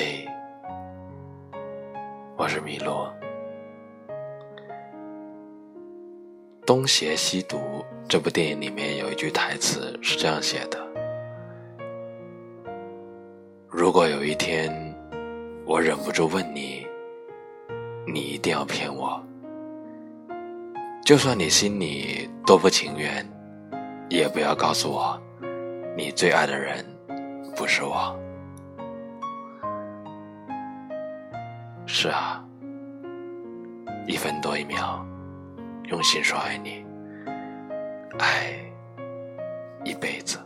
嘿，我是米洛。《东邪西毒》这部电影里面有一句台词是这样写的：“如果有一天我忍不住问你，你一定要骗我，就算你心里多不情愿，也不要告诉我，你最爱的人不是我。”是啊，一分多一秒。用心说爱你，爱一辈子。